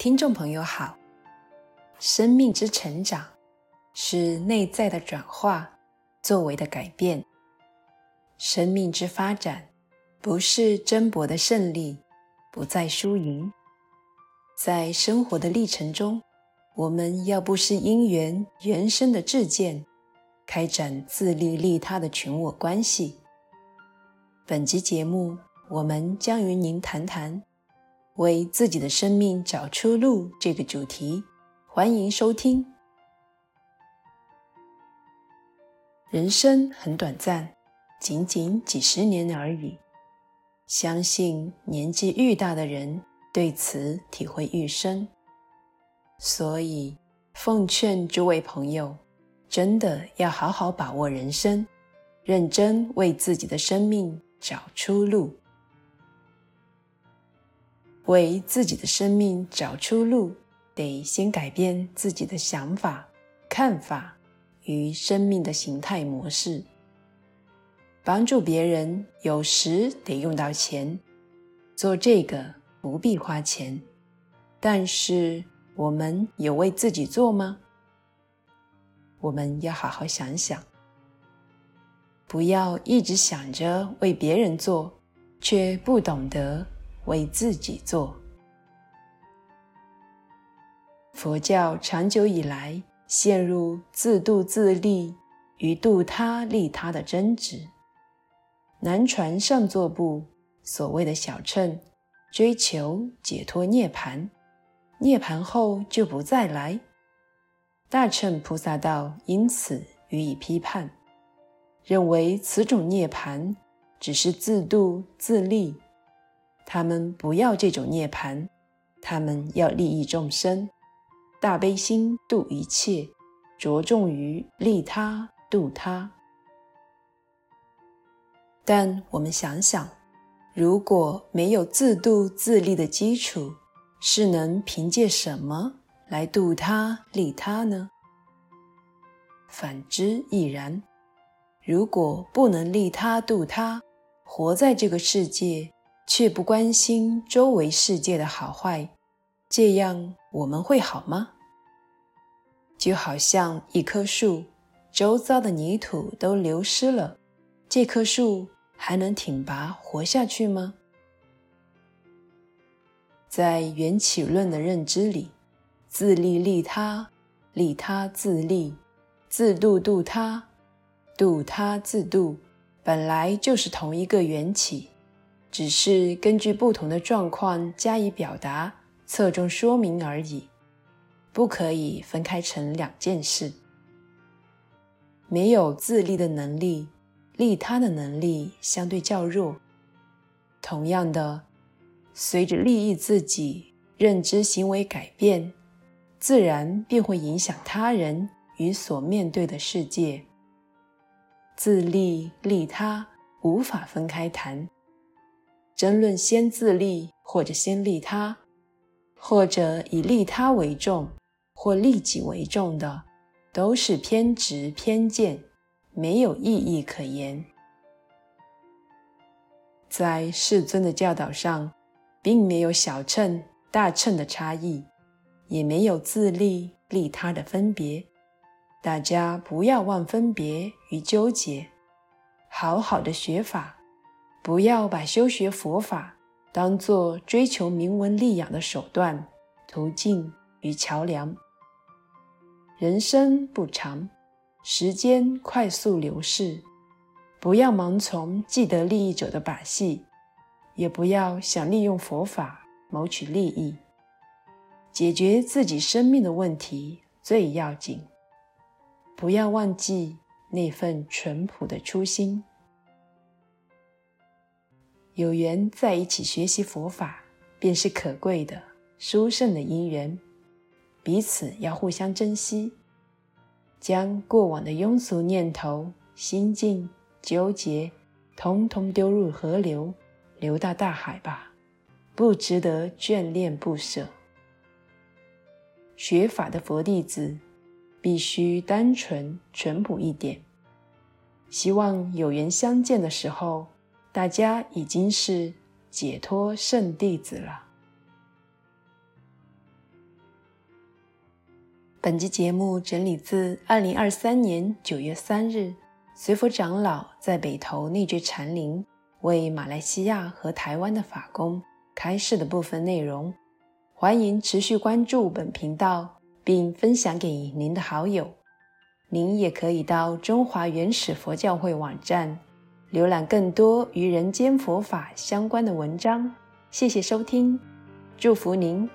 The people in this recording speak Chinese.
听众朋友好，生命之成长是内在的转化，作为的改变。生命之发展不是争夺的胜利，不在输赢。在生活的历程中，我们要不是因缘缘生的智见，开展自利利他的群我关系。本集节目，我们将与您谈谈。为自己的生命找出路这个主题，欢迎收听。人生很短暂，仅仅几十年而已。相信年纪愈大的人对此体会愈深。所以，奉劝诸位朋友，真的要好好把握人生，认真为自己的生命找出路。为自己的生命找出路，得先改变自己的想法、看法与生命的形态模式。帮助别人有时得用到钱，做这个不必花钱，但是我们有为自己做吗？我们要好好想想，不要一直想着为别人做，却不懂得。为自己做。佛教长久以来陷入自度自利与度他利他的争执。南传上座部所谓的小乘，追求解脱涅槃，涅槃后就不再来。大乘菩萨道因此予以批判，认为此种涅槃只是自度自利。他们不要这种涅槃，他们要利益众生，大悲心度一切，着重于利他度他。但我们想想，如果没有自度自利的基础，是能凭借什么来度他利他呢？反之亦然。如果不能利他度他，活在这个世界，却不关心周围世界的好坏，这样我们会好吗？就好像一棵树，周遭的泥土都流失了，这棵树还能挺拔活下去吗？在缘起论的认知里，自利利他，利他自利，自度度他，度他自度，本来就是同一个缘起。只是根据不同的状况加以表达，侧重说明而已，不可以分开成两件事。没有自利的能力，利他的能力相对较弱。同样的，随着利益自己，认知行为改变，自然便会影响他人与所面对的世界。自利利他无法分开谈。争论先自利或者先利他，或者以利他为重或利己为重的，都是偏执偏见，没有意义可言。在世尊的教导上，并没有小乘大乘的差异，也没有自利利他的分别。大家不要忘分别与纠结，好好的学法。不要把修学佛法当作追求名闻利养的手段、途径与桥梁。人生不长，时间快速流逝，不要盲从既得利益者的把戏，也不要想利用佛法谋取利益。解决自己生命的问题最要紧，不要忘记那份淳朴的初心。有缘在一起学习佛法，便是可贵的、殊胜的因缘。彼此要互相珍惜，将过往的庸俗念头、心境、纠结，统统丢入河流，流到大海吧，不值得眷恋不舍。学法的佛弟子，必须单纯、淳朴一点。希望有缘相见的时候。大家已经是解脱圣弟子了。本集节目整理自二零二三年九月三日，随佛长老在北投内觉禅林为马来西亚和台湾的法工开示的部分内容。欢迎持续关注本频道，并分享给您的好友。您也可以到中华原始佛教会网站浏览更多与人间佛法相关的文章。谢谢收听，祝福您。